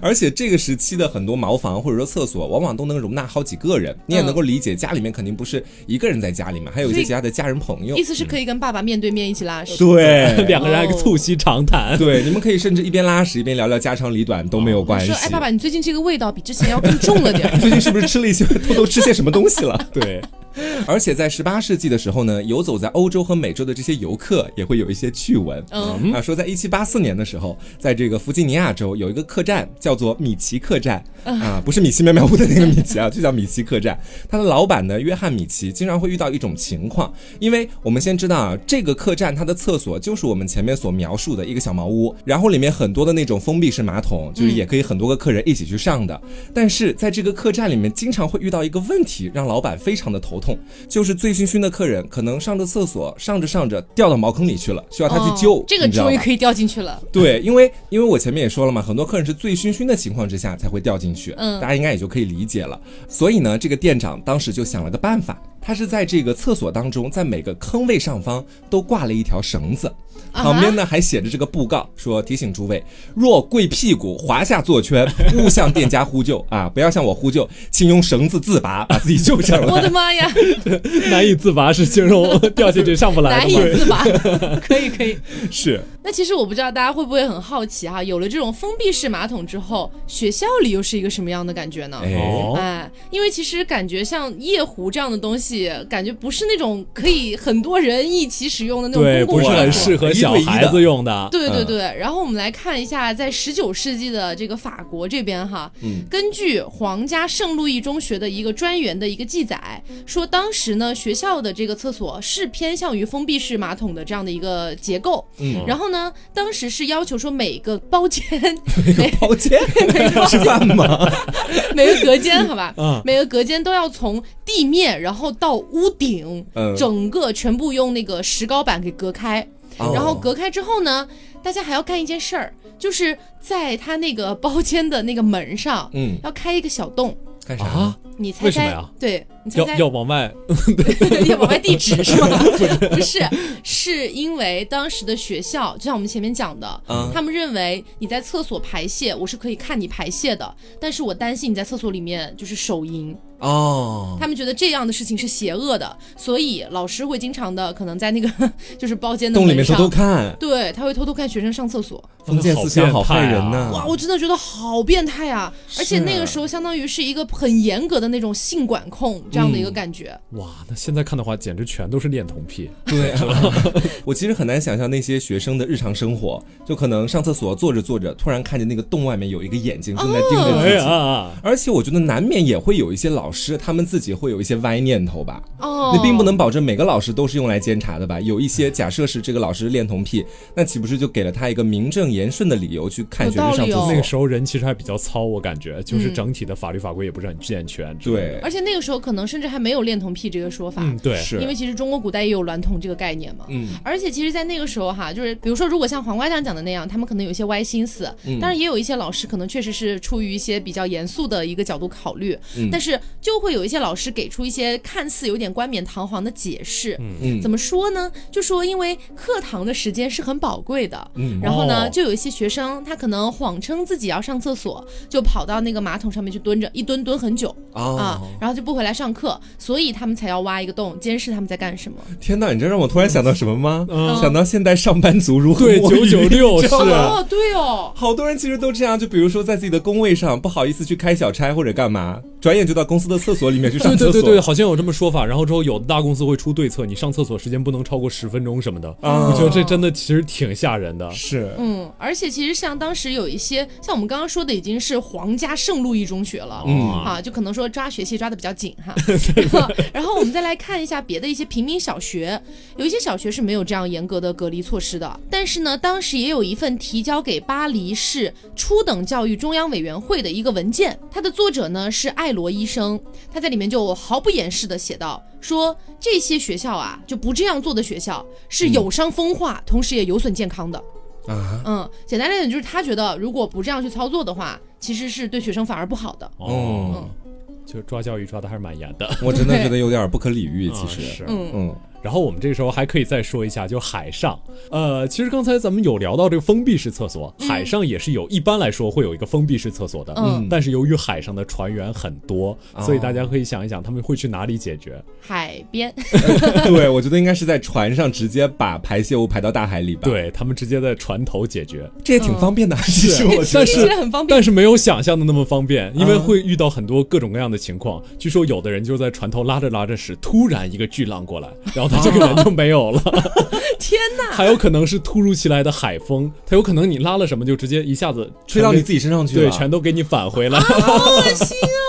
而且这个时期的很多茅房或者说厕所，往往都能容纳好几个人，你也能够理解，家里面肯定不是一个人在家里面，还有一些其他的家人朋友意。思是可以跟爸爸面对面一起拉屎。对两个人还促膝长谈，对，你们可以甚至一边拉屎一边聊聊家长里短都没有关系说，。哎，爸爸，你最近这个味道比之前要更重了点儿。最近是不是吃了一些偷偷吃些什么东西了？对，而且在十八世纪的时候呢，游走在欧洲和美洲的这些游客也会有一些趣闻。嗯啊，说在一七八四年的时候，在这个弗吉尼亚州有一个客栈叫做米奇客栈啊，不是米奇妙妙屋的那个米奇啊，就叫米奇客栈。他的老板呢，约翰米奇经常会遇到一种情况，因为我们先知道啊，这个客栈它的厕所就是我们前面所描述的一个小茅屋，然后里面很多的那种封闭式马桶，就是也可以很多个客人一起去上的。但是在这个客栈里面，经常会遇到一个问题，让老板非常的头痛，就是醉醺醺的客人可能上着厕所，上着上着掉到茅坑里去了，需要他去救。哦这个终于可以掉进去了。对，因为因为我前面也说了嘛，很多客人是醉醺醺的情况之下才会掉进去，嗯大家应该也就可以理解了。所以呢，这个店长当时就想了个办法，他是在这个厕所当中，在每个坑位上方都挂了一条绳子，啊旁边呢还写着这个布告，说提醒诸位，若跪屁股滑下坐圈，勿向店家呼救啊，不要向我呼救，请用绳子自拔，把自己救上来我。的妈呀，难以自拔是形容掉下去上不来难以？自拔。可以可以。是，那其实我不知道大家会不会很好奇哈，有了这种封闭式马桶之后，学校里又是一个什么样的感觉呢？哎，哦，哎，因为其实感觉像夜壶这样的东西，感觉不是那种可以很多人一起使用的那种对，不是公共厕所很适合小孩子用的。嗯对对对，然后我们来看一下，在十九世纪的这个法国这边哈，嗯根据皇家圣路易中学的一个专员的一个记载，说当时呢学校的这个厕所是偏向于封闭式马桶的这样的一个结构，嗯然后呢，当时是要求说每个包间、每个包间吃饭吗？每个隔间，好吧，嗯每个隔间都要从地面然后到屋顶，嗯整个全部用那个石膏板给隔开。哦然后隔开之后呢，大家还要干一件事儿，就是在他那个包间的那个门上，嗯，要开一个小洞。干啥？啊，你猜猜为什么呀？对，你猜要猜要往外，要往外地址是吗？不是，是因为当时的学校，就像我们前面讲的，嗯他们认为你在厕所排泄，我是可以看你排泄的，但是我担心你在厕所里面就是手淫，哦，他们觉得这样的事情是邪恶的，所以老师会经常的可能在那个 就是包间的，洞里面偷偷看，对，他会偷偷看学生上厕所。封建思想好害人呐、哇，我真的觉得好变态啊！而且那个时候相当于是一个很严格的那种性管控这样的一个感觉。哇，那现在看的话，简直全都是恋童癖。对、啊，我其实很难想象那些学生的日常生活，就可能上厕所坐着坐着，突然看见那个洞外面有一个眼睛正在盯着自己。而且我觉得难免也会有一些老老师他们自己会有一些歪念头吧？哦，你并不能保证每个老师都是用来监察的吧？有一些假设是这个老师恋童癖，那岂不是就给了他一个名正言顺的理由去看学生那个时候人其实还比较糙，我感觉就是嗯整体的法律法规也不是很健全。对，而且那个时候可能甚至还没有恋童癖这个说法，嗯，对，是。因为其实中国古代也有娈童这个概念嘛。嗯。而且其实，在那个时候哈，就是比如说，如果像黄瓜酱讲的那样，他们可能有一些歪心思，嗯。当然也有一些老师可能确实是出于一些比较严肃的一个角度考虑，嗯。但是就会有一些老师给出一些看似有点冠冕堂皇的解释。嗯。嗯。怎么说呢？就说因为课堂的时间是很宝贵的，嗯。然后呢，哦。就有一些学生他可能谎称自己要上厕所，就跑到那个马桶上面去蹲着，一蹲蹲很久。啊哦，，然后就不回来上课，所以他们才要挖一个洞监视他们在干什么。天哪，你这让我突然想到什么吗？嗯。想到现代上班族如何？对摸鱼996你知道吗？是。哦，对哦，好多人其实都这样，就比如说在自己的工位上不好意思去开小差或者干嘛，转眼就到公司的厕所里面去上厕所。对对对对，好像有这么说法。然后之后有的大公司会出对策，你上厕所时间不能超过十分钟什么的。啊我觉得这真的其实挺吓人的。是，嗯，而且其实像当时有一些，像我们刚刚说的，已经是皇家圣路易中学了，嗯啊，就可能说抓学习抓的比较紧哈。然后，然后我们再来看一下别的一些平民小学，有一些小学是没有这样严格的隔离措施的，但是呢，当时也有一份提交给巴黎市初等教育中央委员会的一个文件，它的作者呢是艾罗医生，他在里面就毫不掩饰的写道，说这些学校啊就不这样做的学校是有伤风化，同时也有损健康的。啊，嗯，简单来讲就是他觉得如果不这样去操作的话，其实是对学生反而不好的。哦，就抓教育抓的还是蛮严的。我真的觉得 有点不可理喻，其实。啊是。嗯嗯然后我们这个时候还可以再说一下，就海上，呃，其实刚才咱们有聊到这个封闭式厕所，海上也是有，一般来说会有一个封闭式厕所的，嗯但是由于海上的船员很多，哦所以大家可以想一想，他们会去哪里解决？海边，对，我觉得应该是在船上直接把排泄物排到大海里吧。，对他们直接在船头解决，这也挺方便的。其实我但是。但是没有想象的那么方便，因为啊会遇到很多各种各样的情况。据说有的人就在船头拉着拉着屎，突然一个巨浪过来，然后他这个人就没有了。天哪，还有可能是突如其来的海风，它有可能你拉了什么就直接一下子吹到你自己，身上去了。对，全都给你返回来。好恶心啊！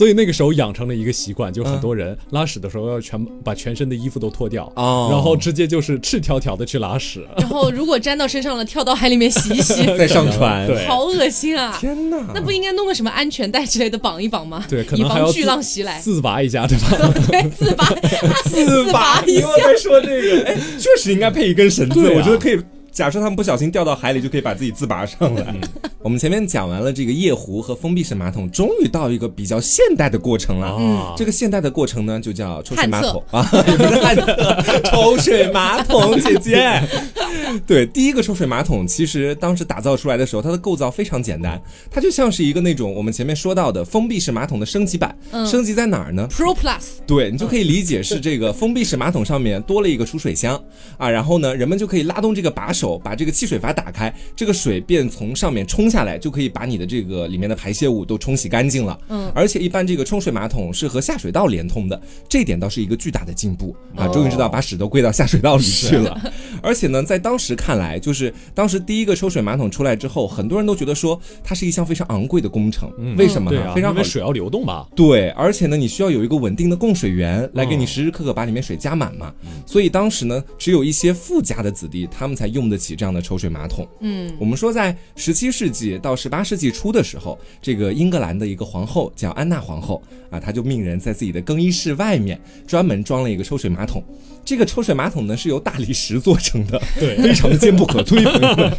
所以那个时候养成了一个习惯，就很多人拉屎的时候要全把全身的衣服都脱掉，哦然后直接就是赤条条的去拉屎。然后如果沾到身上了，跳到海里面洗一洗，再上船。对好恶心啊！天哪，那不应该弄个什么安全带之类的绑一绑吗？对，可以防巨能还要自浪袭来。自拔一下，对吧？对，自拔，自拔一你又在说这个，哎，确实应该配一根绳子，我觉得可以。假设他们不小心掉到海里，就可以把自己自拔上来。我们前面讲完了这个夜壶和封闭式马桶，终于到一个比较现代的过程了。嗯，这个现代的过程呢，就叫抽水马桶啊，也不是旱厕，抽水马桶，姐姐。对，第一个抽水马桶，其实当时打造出来的时候，它的构造非常简单，它就像是一个那种我们前面说到的封闭式马桶的升级版。嗯升级在哪儿呢？Pro Plus，对你就可以理解是这个封闭式马桶上面多了一个储水箱啊，然后呢，人们就可以拉动这个把手，把这个汽水阀打开，这个水便从上面冲下来，就可以把你的这个里面的排泄物都冲洗干净了。嗯，而且一般这个冲水马桶是和下水道连通的，这一点倒是一个巨大的进步啊，哦终于知道把屎都归到下水道里去了。而且呢，在当时看来，就是当时第一个抽水马桶出来之后，很多人都觉得说它是一项非常昂贵的工程，为什么呢？非常好因为水要流动吧？对，而且呢，你需要有一个稳定的供水源来给你时时刻刻把里面水加满嘛。所以当时呢，只有一些富家的子弟，他们才用得起这样的抽水马桶。嗯，我们说，在十七世纪到十八世纪初的时候，这个英格兰的一个皇后叫安娜皇后啊，她就命人在自己的更衣室外面专门装了一个抽水马桶。这个抽水马桶呢是由大理石做成的，对非常的坚不可摧，朋友们。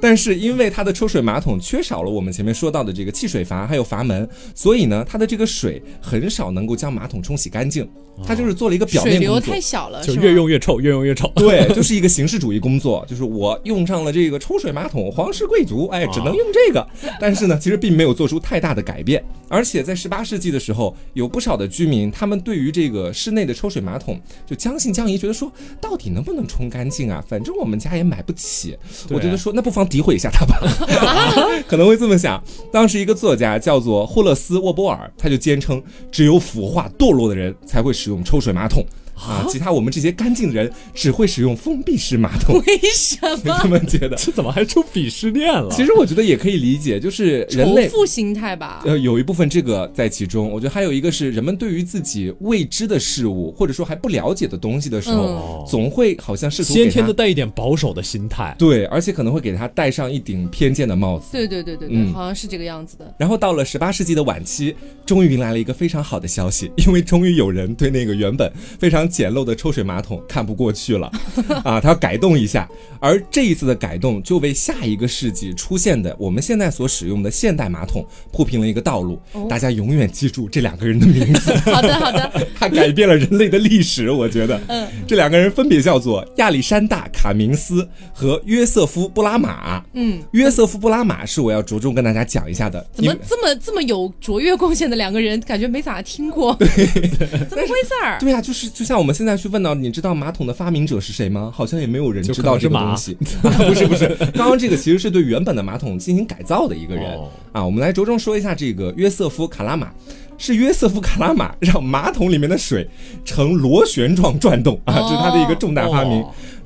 但是因为它的抽水马桶缺少了我们前面说到的这个汽水阀还有阀门，所以呢，它的这个水很少能够将马桶冲洗干净。它就是做了一个表水流面工作太。小了，就越用越臭，越用越臭。对，就是一个形式主义工作，就是我用上了这个抽水马桶，皇室贵族，哎，只能用这个。但是呢，其实并没有做出太大的改变。而且在十八世纪的时候，有不少的居民，他们对于这个室内的抽水马桶就将信将疑，觉得说到底能不能冲干净啊？反正我们家也买不起。我觉得说，那不妨诋毁一下他吧，可能会这么想。当时一个作家叫做霍勒斯·沃波尔，他就坚称，只有腐化堕落的人才会使用抽水马桶。啊，其他我们这些干净的人只会使用封闭式马桶。为什你么？怎么觉得？这怎么还出鄙视链了？其实我觉得也可以理解，就是人类。仇富心态吧。呃，有一部分这个在其中，我觉得还有一个是人们对于自己未知的事物，或者说还不了解的东西的时候，嗯总会好像试图先天的带一点保守的心态。对，而且可能会给他戴上一顶偏见的帽子。对对对对对，嗯好像是这个样子的。然后到了十八世纪的晚期，终于迎来了一个非常好的消息，因为终于有人对那个原本非常简陋的抽水马桶看不过去了，啊，他要改动一下。而这一次的改动，就为下一个世纪出现的我们现在所使用的现代马桶铺平了一个道路。大家永远记住这两个人的名字，好 的好的，他 改变了人类的历史。我觉得，嗯，这两个人分别叫做亚历山大·卡明斯和约瑟夫·布拉马。嗯，约瑟夫·布拉马是我要着重跟大家讲一下的。怎么这么这么有卓越贡献的两个人，感觉没咋听过？怎么回事儿？对呀、就是就像我们现在去问到，你知道马桶的发明者是谁吗？好像也没有人知道这个东西。不是不是，刚刚这个其实是对原本的马桶进行改造的一个人、哦啊。我们来着重说一下这个约瑟夫·卡拉马。是约瑟夫·卡拉马让马桶里面的水呈螺旋状转动啊，哦这是他的一个重大发明。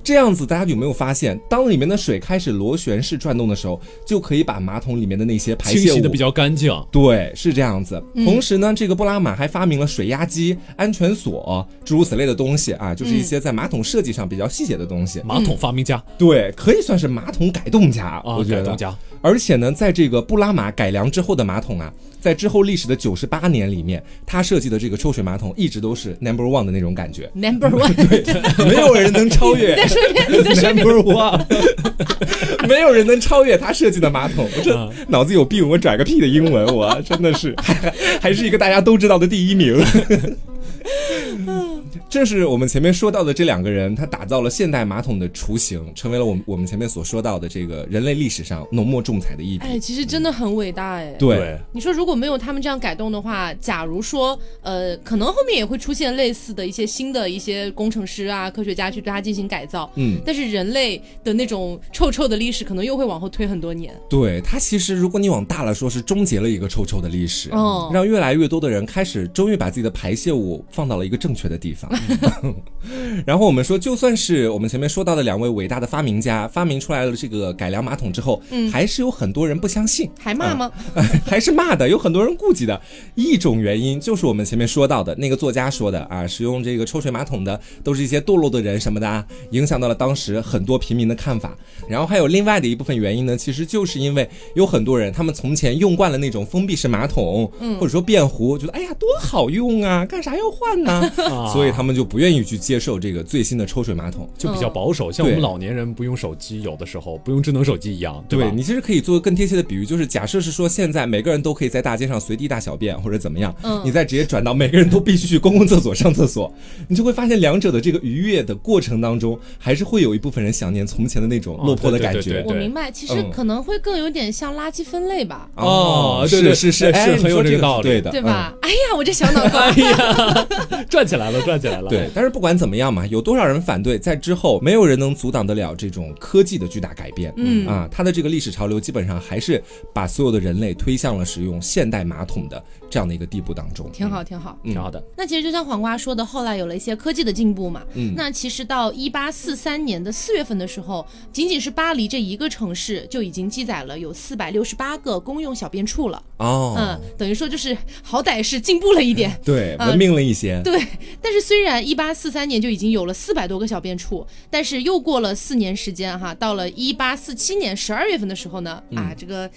哦这样子，大家有没有发现，当里面的水开始螺旋式转动的时候，就可以把马桶里面的那些排泄物清洗的比较干净。对，是这样子。同时呢，这个布拉玛还发明了水压机、安全锁，诸如此类的东西啊，就是一些在马桶设计上比较细节的东西。马桶发明家对，可以算是马桶改动家，啊，我觉得。改动家，而且呢，在这个布拉玛改良之后的马桶啊，在之后历史的九十八年里面，他设计的这个抽水马桶一直都是 number one 的那种感觉，Number one，对没有人能超越。再说一遍，你再说一遍。Number one，没有人能超越他设计的马桶。我这啊脑子有病，我拽个屁的英文，我真的是还 还是一个大家都知道的第一名。正是我们前面说到的这两个人，他打造了现代马桶的雏形，成为了我们我们前面所说到的这个人类历史上浓墨重彩的一笔。哎，其实真的很伟大哎。对，你说如果没有他们这样改动的话，假如说呃，可能后面也会出现类似的一些新的一些工程师啊、科学家去对它进行改造，嗯，但是人类的那种臭臭的历史可能又会往后推很多年。对，它其实如果你往大了说，是终结了一个臭臭的历史，哦让越来越多的人开始终于把自己的排泄物放到了一个正确的地方。然后我们说，就算是我们前面说到的两位伟大的发明家发明出来了这个改良马桶之后，嗯还是有很多人不相信，还骂吗？还是骂的，有很多人顾忌的。一种原因就是我们前面说到的那个作家说的啊，使用这个抽水马桶的都是一些堕落的人什么的啊，影响到了当时很多平民的看法。然后还有另外的一部分原因呢，其实就是因为有很多人他们从前用惯了那种封闭式马桶，或者说便壶，觉得哎呀多好用啊，干啥要换呢？啊所以他们就不愿意去接受这个最新的抽水马桶。就比较保守，像我们老年人不用手机，有的时候不用智能手机一样，吧？对你其实可以做个更贴切的比喻，就是假设是说现在每个人都可以在大街上随地大小便或者怎么样，嗯。你再直接转到每个人都必须去公共厕所上厕所，你就会发现两者的这个愉悦的过程当中，还是会有一部分人想念从前的那种哦落魄的感觉。对对我明白，其实嗯。可能会更有点像垃圾分类吧，哦对对是是是，是哎很有这个道理。对的，对吧？哎呀，我这小脑瓜哎呀，转起来了，转起来了。嗯？对，但是不管怎么样嘛，有多少人反对，在之后没有人能阻挡得了这种科技的巨大改变。嗯啊，它的这个历史潮流基本上还是把所有的人类推向了使用现代马桶的这样的一个地步当中。挺好，挺好。挺好的。那其实就像黄瓜说的，后来有了一些科技的进步嘛。嗯那其实到一八四三年的四月份的时候，仅仅是巴黎这一个城市就已经记载了有四百六十八个公用小便处了。哦，嗯，等于说就是好歹是进步了一点。对，啊文明了一些。对，但是虽然一八四三年就已经有了四百多个小便处，但是又过了四年时间哈，到了一八四七年十二月份的时候呢，啊，这个。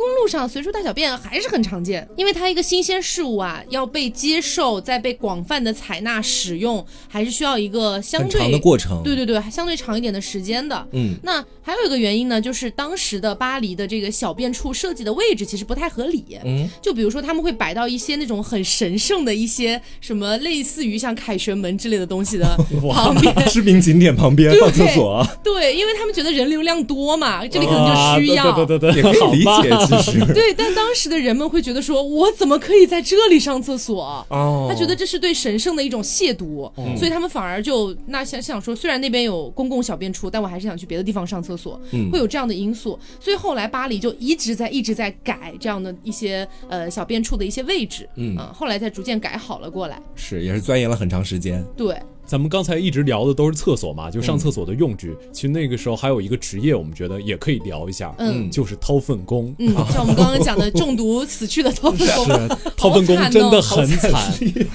公路上随处大小便还是很常见，因为它一个新鲜事物啊，要被接受，再被广泛的采纳使用，还是需要一个相对长的过程。对对对，相对长一点的时间的。嗯，那还有一个原因呢，就是当时的巴黎的这个小便处设计的位置其实不太合理。嗯，就比如说他们会摆到一些那种很神圣的一些什么类似于像凯旋门之类的东西的 旁边。知名景点旁边 对放厕所，对，因为他们觉得人流量多嘛，这里可能啊就需要。对对对对，也可以理解。其实，对但当时的人们会觉得说，我怎么可以在这里上厕所？哦，他觉得这是对神圣的一种亵渎，所以他们反而就那想想说，虽然那边有公共小便处，但我还是想去别的地方上厕所，嗯。会有这样的因素。所以后来巴黎就一直在一直在改这样的一些呃小便处的一些位置，嗯。后来才逐渐改好了过来。是也是钻研了很长时间。对，咱们刚才一直聊的都是厕所嘛，就上厕所的用具。其实那个时候还有一个职业，我们觉得也可以聊一下，嗯就是掏粪工。嗯，像我们刚刚讲的中毒死去的掏粪工，掏粪工真的很惨，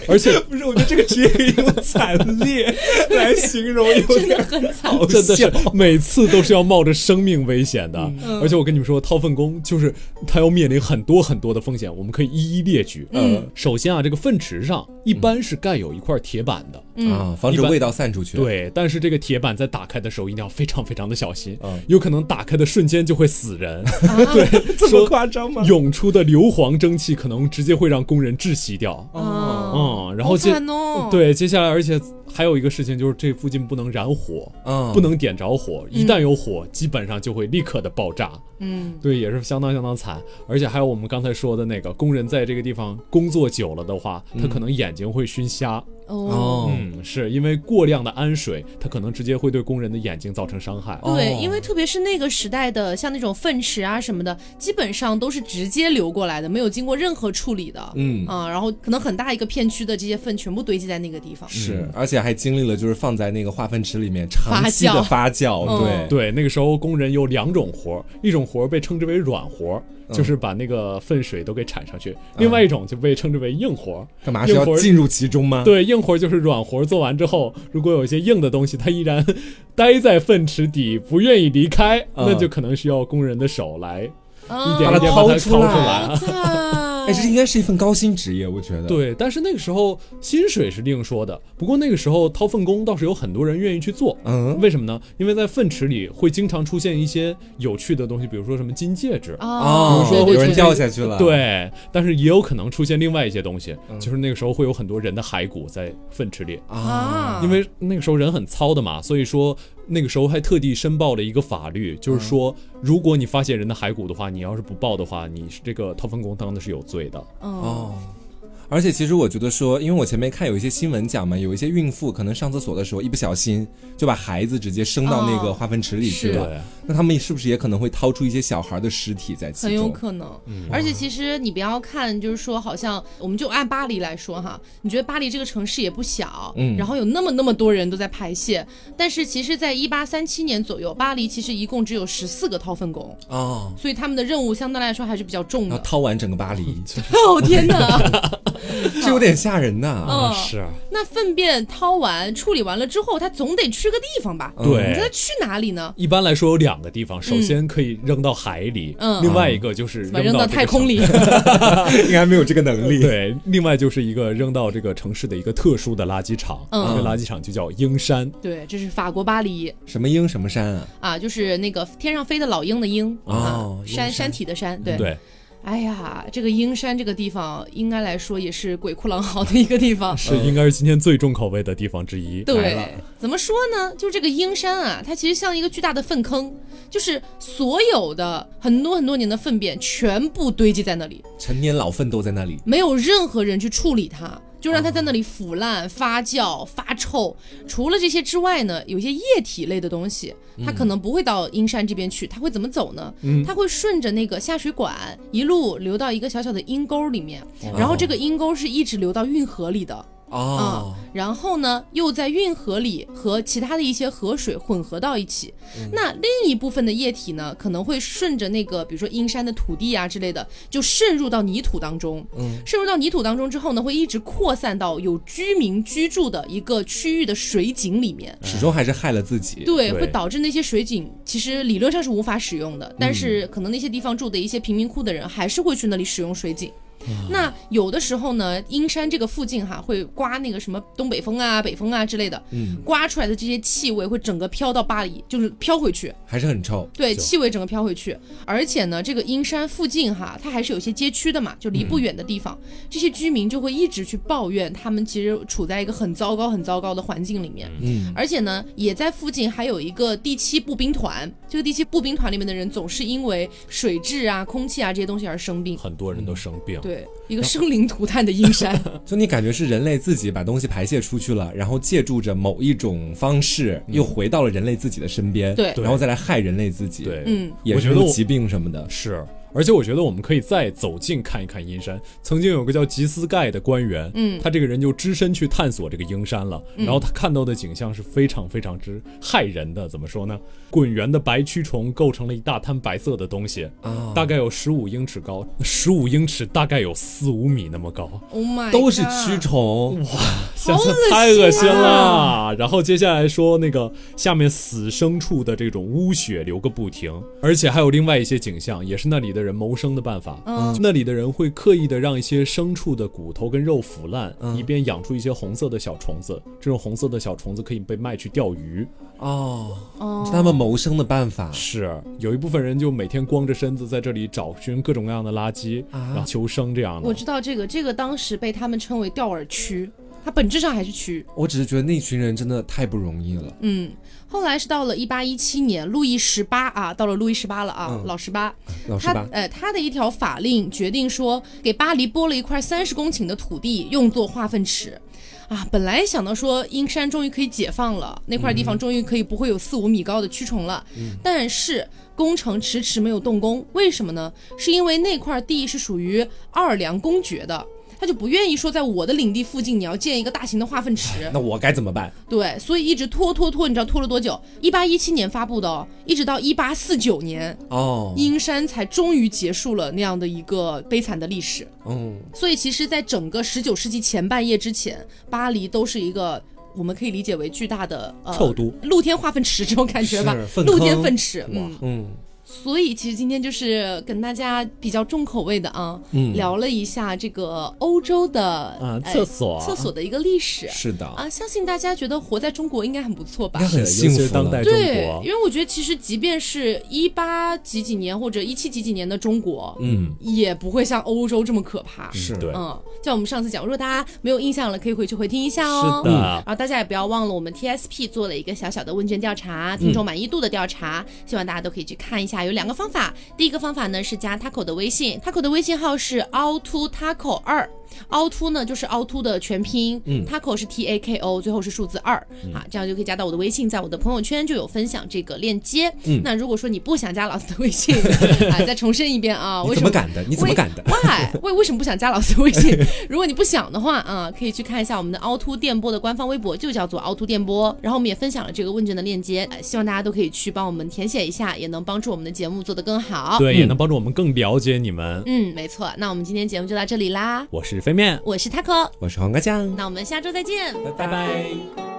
而且不是，我觉得这个职业可以用惨烈来形容，有真的点很惨。好 真的是每次都是要冒着生命危险的。嗯而且我跟你们说，掏粪工就是他要面临很多很多的风险，我们可以一一列举。嗯，首先啊，这个粪池上一般是盖有一块铁板的。嗯啊，防止味道散出去。，对，但是这个铁板在打开的时候一定要非常非常的小心，嗯有可能打开的瞬间就会死人。对，这么夸张吗？涌出的硫磺蒸汽可能直接会让工人窒息掉。啊，嗯，然后接哦。，对，接下来而且还有一个事情就是这附近不能燃火，嗯，不能点着火，一旦有火，基本上就会立刻的爆炸。嗯，对，也是相当相当惨。而且还有我们刚才说的那个工人在这个地方工作久了的话，他可能眼睛会熏瞎。哦。是因为过量的氨水，它可能直接会对工人的眼睛造成伤害。对，哦因为特别是那个时代的，像那种粪池啊什么的，基本上都是直接流过来的，没有经过任何处理的。嗯啊，然后可能很大一个片区的这些粪全部堆积在那个地方。是，而且还经历了就是放在那个化粪池里面长发期的酵发酵，嗯对，对，那个时候工人有两种活儿，一种活儿被称之为软活儿，就是把那个粪水都给铲上去；另外一种就被称之为硬活儿。干嘛是要进入其中吗？对，硬活儿就是软活儿做完之后，如果有一些硬的东西，它依然 待在粪池底，不愿意离开，嗯那就可能需要工人的手来啊一点一点把它掏出掏出来！哎，这应该是一份高薪职业，我觉得。，对，但是那个时候薪水是另说的，不过那个时候掏粪工倒是有很多人愿意去做。嗯，为什么呢？因为在粪池里会经常出现一些有趣的东西，比如说什么金戒指。啊，哦，比如说有人掉下去了，，对，但是也有可能出现另外一些东西，嗯。就是那个时候会有很多人的骸骨在粪池里，啊，因为那个时候人很糙的嘛，所以说那个时候还特地申报了一个法律，就是说，如果你发现人的骸骨的话，你要是不报的话，你是这个掏粪工当的是有罪的。嗯，哦。而且其实我觉得说，因为我前面看有一些新闻讲嘛，有一些孕妇可能上厕所的时候一不小心就把孩子直接生到那个哦化粪池里去了，对，那他们是不是也可能会掏出一些小孩的尸体在其中很有？可能。嗯而且其实你不要看，就是说，好像我们就按巴黎来说哈，你觉得巴黎这个城市也不小，嗯然后有那么那么多人都在排泄，但是其实，在一八三七年左右，巴黎其实一共只有十四个掏粪工，哦，所以他们的任务相对来说还是比较重的。要掏完整个巴黎，哦天哪！这有点吓人呐。嗯是啊，那粪便掏完、处理完了之后，他总得去个地方吧？嗯对你说他去哪里呢？一般来说有两个地方，首先可以扔到海里，嗯另外一个就是把扔到太空里。应该没有这个能力。对，另外就是一个扔到这个城市的一个特殊的垃圾场，嗯这个垃圾场就叫鹰山。对，这是法国巴黎什么鹰什么山啊？啊，就是那个天上飞的老鹰的鹰哦啊，山山山体的山。对，对，哎呀，这个阴山这个地方，应该来说也是鬼哭狼嚎的一个地方。是应该是今天最重口味的地方之一。对了，怎么说呢？就这个阴山啊，它其实像一个巨大的粪坑，就是所有的很多很多年的粪便全部堆积在那里，陈年老粪都在那里。没有任何人去处理它，就让它在那里腐烂、发酵、发臭。除了这些之外呢，有一些液体类的东西，它可能不会到阴山这边去，它会怎么走呢？它会顺着那个下水管一路流到一个小小的阴沟里面，然后这个阴沟是一直流到运河里的。哦，然后呢，又在运河里和其他的一些河水混合到一起。那另一部分的液体呢，可能会顺着那个，比如说阴山的土地啊之类的，就渗入到泥土当中。嗯，渗入到泥土当中之后呢，会一直扩散到有居民居住的一个区域的水井里面。始终还是害了自己。对，对会导致那些水井其实理论上是无法使用的，但是可能那些地方住的一些贫民窟的人还是会去那里使用水井。那有的时候呢，阴山这个附近哈会刮那个什么东北风啊、北风啊之类的，嗯，刮出来的这些气味会整个飘到巴黎，就是飘回去。还是很臭。对，气味整个飘回去，而且呢，这个阴山附近哈，它还是有些街区的嘛，就离不远的地方，这些居民就会一直去抱怨，他们其实处在一个很糟糕、很糟糕的环境里面。嗯，而且呢，也在附近还有一个第七步兵团，这个第七步兵团里面的人总是因为水质啊、空气啊这些东西而生病。很多人都生病。对，一个生灵涂炭的阴山。就你感觉是人类自己把东西排泄出去了，然后借助着某一种方式又回到了人类自己的身边，对然后再来害人类自己，对，嗯，衍我觉得我生出疾病什么的。是，而且我觉得我们可以再走近看一看阴山。曾经有个叫吉斯盖的官员，嗯他这个人就只身去探索这个阴山了，然后他看到的景象是非常非常之骇人的。怎么说呢？滚圆的白蛆虫构成了一大滩白色的东西，啊大概有十五英尺高，十五英尺大概有四五米那么高。Oh my，都是蛆虫，想想恶心太恶心啊了。然后接下来说那个下面死牲畜的这种污血流个不停，而且还有另外一些景象，也是那里的人谋生的办法。嗯那里的人会刻意的让一些牲畜的骨头跟肉腐烂，嗯以便养出一些红色的小虫子。这种红色的小虫子可以被卖去钓鱼。哦，哦是他们谋生的办法。是有一部分人就每天光着身子在这里找寻各种各样的垃圾，啊然后求生这样的。我知道这个，这个当时被他们称为钓饵区，它本质上还是蛆。我只是觉得那群人真的太不容易了。嗯，后来是到了一八一七年，路易十八啊，到了路易十八了啊，嗯老十八，他老师吧，呃他的一条法令决定说，给巴黎拨了一块三十公顷的土地，用作化粪池。啊，本来想到说阴山终于可以解放了，那块地方终于可以不会有四五米高的蛆虫了，但是工程迟迟没有动工，为什么呢？是因为那块地是属于奥尔良公爵的，他就不愿意说在我的领地附近你要建一个大型的化粪池，那我该怎么办？对，所以一直拖拖拖，你知道拖了多久？一八一七年发布的哦，一直到一八四九年，哦，阴山才终于结束了那样的一个悲惨的历史。嗯，所以其实，在整个十九世纪前半叶之前，巴黎都是一个。我们可以理解为巨大的呃臭都露天化粪池这种感觉吧露天粪池，嗯，嗯所以其实今天就是跟大家比较重口味的啊，嗯，聊了一下这个欧洲的啊，哎厕所，厕所的一个历史是的，啊，相信大家觉得活在中国应该很不错吧？很幸福当代中对，因。为我觉得其实即便是一八几几年或者一七几几年的中国，嗯，也不会像欧洲这么可怕。是的，嗯，像我们上次讲，如果大家没有印象了，可以回去回听一下哦。是的然后大家也不要忘了，我们 TSP 做了一个小小的问卷调查，听众满意度的调查，希望大家都可以去看一下。有两个方法，第一个方法呢是加 Taco 的微信，Taco 的微信号是凹凸 Taco 二。凹凸呢就是凹凸的全拼，嗯，Taco 是 T A K O，最后是数字二、啊，这样就可以加到我的微信，在我的朋友圈就有分享这个链接。嗯那如果说你不想加老师的微信 啊，再重申一遍啊，为什么敢的？你怎么敢的？Why？为为什么不想加老师的微信？如果你不想的话啊，可以去看一下我们的凹凸电波的官方微博，就叫做凹凸电波。然后我们也分享了这个问卷的链接，呃希望大家都可以去帮我们填写一下，也能帮助我们的节目做得更好。对，嗯也能帮助我们更了解你们。嗯，没错。那我们今天节目就到这里啦，我是飞面，我是 Taco，我是黄瓜酱，那我们下周再见，拜拜。